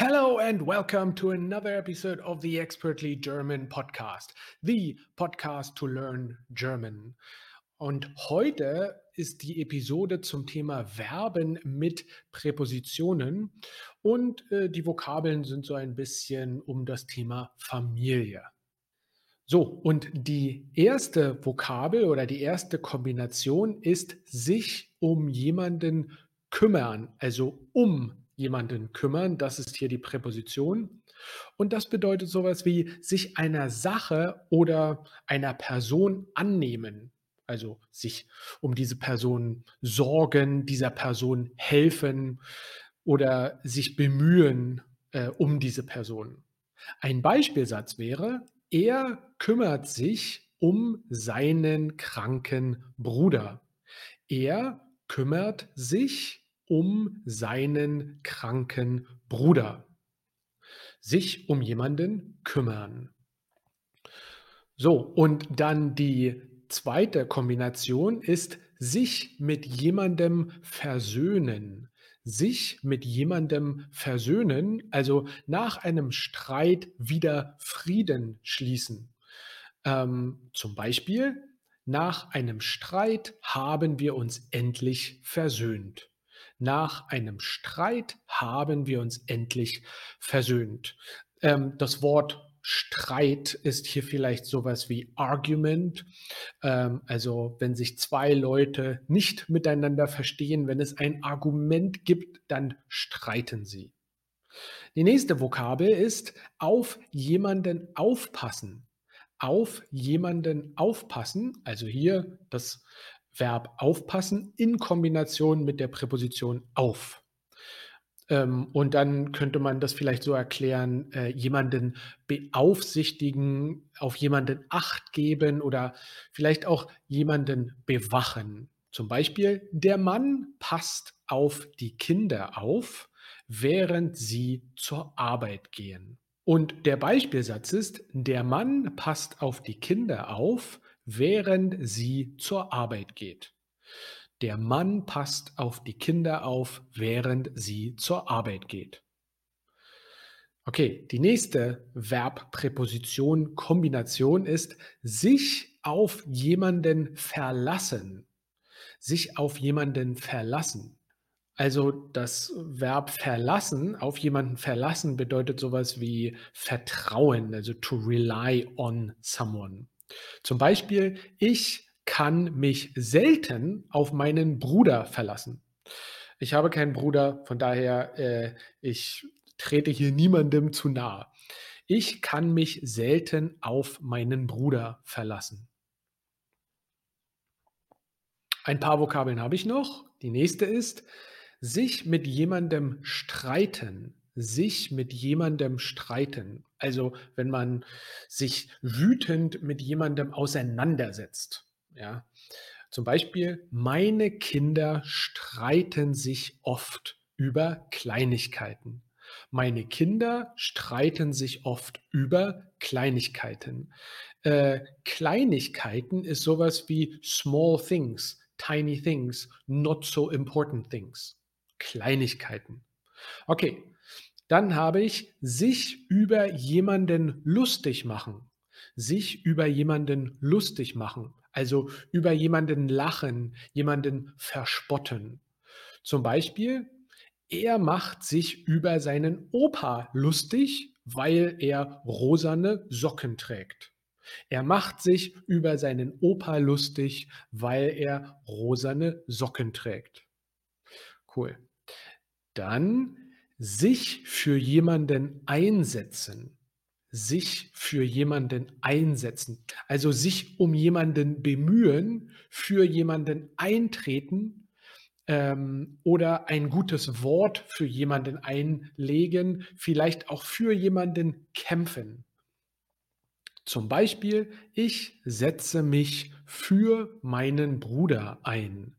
Hello and welcome to another episode of the Expertly German podcast, the podcast to learn German. Und heute ist die Episode zum Thema Verben mit Präpositionen und äh, die Vokabeln sind so ein bisschen um das Thema Familie. So, und die erste Vokabel oder die erste Kombination ist sich um jemanden kümmern, also um jemanden kümmern. Das ist hier die Präposition. Und das bedeutet sowas wie sich einer Sache oder einer Person annehmen. Also sich um diese Person sorgen, dieser Person helfen oder sich bemühen äh, um diese Person. Ein Beispielsatz wäre, er kümmert sich um seinen kranken Bruder. Er kümmert sich um seinen kranken Bruder. Sich um jemanden kümmern. So, und dann die zweite Kombination ist sich mit jemandem versöhnen. Sich mit jemandem versöhnen, also nach einem Streit wieder Frieden schließen. Ähm, zum Beispiel, nach einem Streit haben wir uns endlich versöhnt. Nach einem Streit haben wir uns endlich versöhnt. Ähm, das Wort Streit ist hier vielleicht sowas wie Argument. Ähm, also wenn sich zwei Leute nicht miteinander verstehen, wenn es ein Argument gibt, dann streiten sie. Die nächste Vokabel ist auf jemanden aufpassen. Auf jemanden aufpassen, also hier das Verb aufpassen in Kombination mit der Präposition auf. Ähm, und dann könnte man das vielleicht so erklären, äh, jemanden beaufsichtigen, auf jemanden Acht geben oder vielleicht auch jemanden bewachen. Zum Beispiel, der Mann passt auf die Kinder auf, während sie zur Arbeit gehen. Und der Beispielsatz ist, der Mann passt auf die Kinder auf, während sie zur Arbeit geht. Der Mann passt auf die Kinder auf, während sie zur Arbeit geht. Okay, die nächste Verbpräposition Kombination ist sich auf jemanden verlassen. Sich auf jemanden verlassen. Also das Verb verlassen, auf jemanden verlassen bedeutet sowas wie vertrauen, also to rely on someone. Zum Beispiel, ich kann mich selten auf meinen Bruder verlassen. Ich habe keinen Bruder, von daher, äh, ich trete hier niemandem zu nahe. Ich kann mich selten auf meinen Bruder verlassen. Ein paar Vokabeln habe ich noch. Die nächste ist sich mit jemandem streiten sich mit jemandem streiten. Also wenn man sich wütend mit jemandem auseinandersetzt. Ja. Zum Beispiel, meine Kinder streiten sich oft über Kleinigkeiten. Meine Kinder streiten sich oft über Kleinigkeiten. Äh, Kleinigkeiten ist sowas wie small things, tiny things, not so important things. Kleinigkeiten. Okay, dann habe ich sich über jemanden lustig machen. Sich über jemanden lustig machen. Also über jemanden lachen, jemanden verspotten. Zum Beispiel, er macht sich über seinen Opa lustig, weil er rosane Socken trägt. Er macht sich über seinen Opa lustig, weil er rosane Socken trägt. Cool. Dann sich für jemanden einsetzen. Sich für jemanden einsetzen. Also sich um jemanden bemühen, für jemanden eintreten ähm, oder ein gutes Wort für jemanden einlegen, vielleicht auch für jemanden kämpfen. Zum Beispiel, ich setze mich für meinen Bruder ein.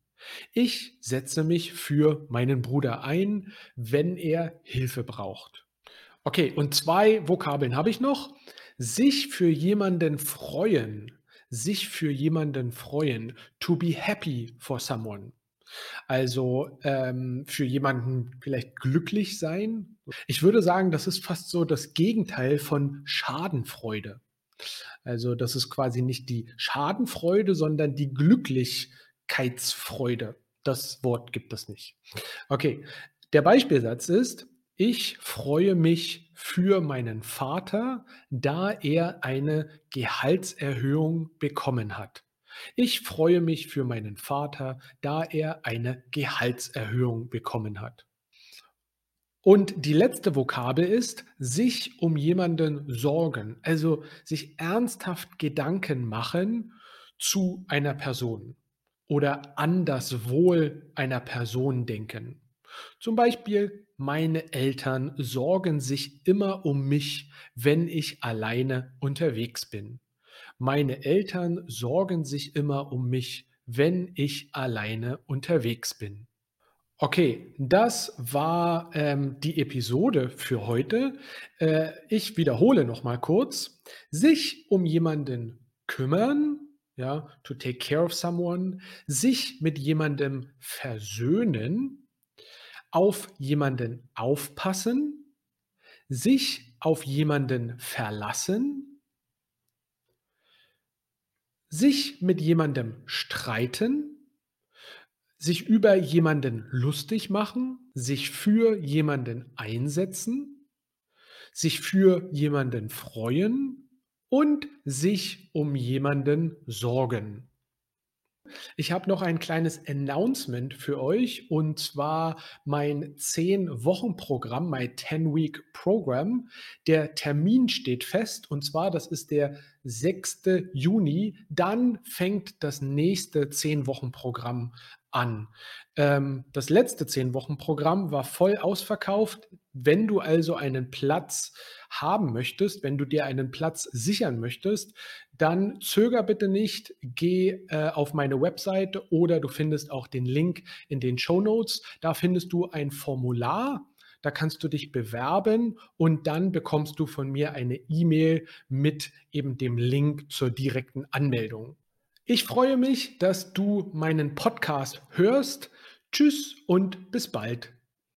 Ich setze mich für meinen Bruder ein, wenn er Hilfe braucht. Okay, und zwei Vokabeln habe ich noch. Sich für jemanden freuen. Sich für jemanden freuen. To be happy for someone. Also, ähm, für jemanden vielleicht glücklich sein. Ich würde sagen, das ist fast so das Gegenteil von Schadenfreude. Also, das ist quasi nicht die Schadenfreude, sondern die Glücklichkeitsfreude. Das Wort gibt es nicht. Okay, der Beispielsatz ist: „Ich freue mich für meinen Vater, da er eine Gehaltserhöhung bekommen hat.“ Ich freue mich für meinen Vater, da er eine Gehaltserhöhung bekommen hat. Und die letzte Vokabel ist sich um jemanden sorgen, also sich ernsthaft Gedanken machen zu einer Person oder an das Wohl einer Person denken. Zum Beispiel: „Meine Eltern sorgen sich immer um mich, wenn ich alleine unterwegs bin. Meine Eltern sorgen sich immer um mich, wenn ich alleine unterwegs bin.“ Okay, das war, ähm, die Episode für heute. Äh, ich wiederhole noch mal kurz. Sich um jemanden kümmern, ja, to take care of someone, sich mit jemandem versöhnen, auf jemanden aufpassen, sich auf jemanden verlassen sich mit jemandem streiten sich über jemanden lustig machen, sich für jemanden einsetzen, sich für jemanden freuen und sich um jemanden sorgen. Ich habe noch ein kleines Announcement für euch und zwar mein 10-Wochen-Programm, mein 10-Week-Program. Der Termin steht fest und zwar, das ist der 6. Juni. Dann fängt das nächste 10-Wochen-Programm an. Ähm, das letzte 10-Wochen-Programm war voll ausverkauft. Wenn du also einen Platz haben möchtest, wenn du dir einen Platz sichern möchtest, dann zögere bitte nicht, geh, äh, auf meine Webseite oder du findest auch den Link in den Shownotes. Da findest du ein Formular, da kannst du dich bewerben und dann bekommst du von mir eine E-Mail mit eben dem Link zur direkten Anmeldung. Ich freue mich, dass du meinen Podcast hörst. Tschüss und bis bald.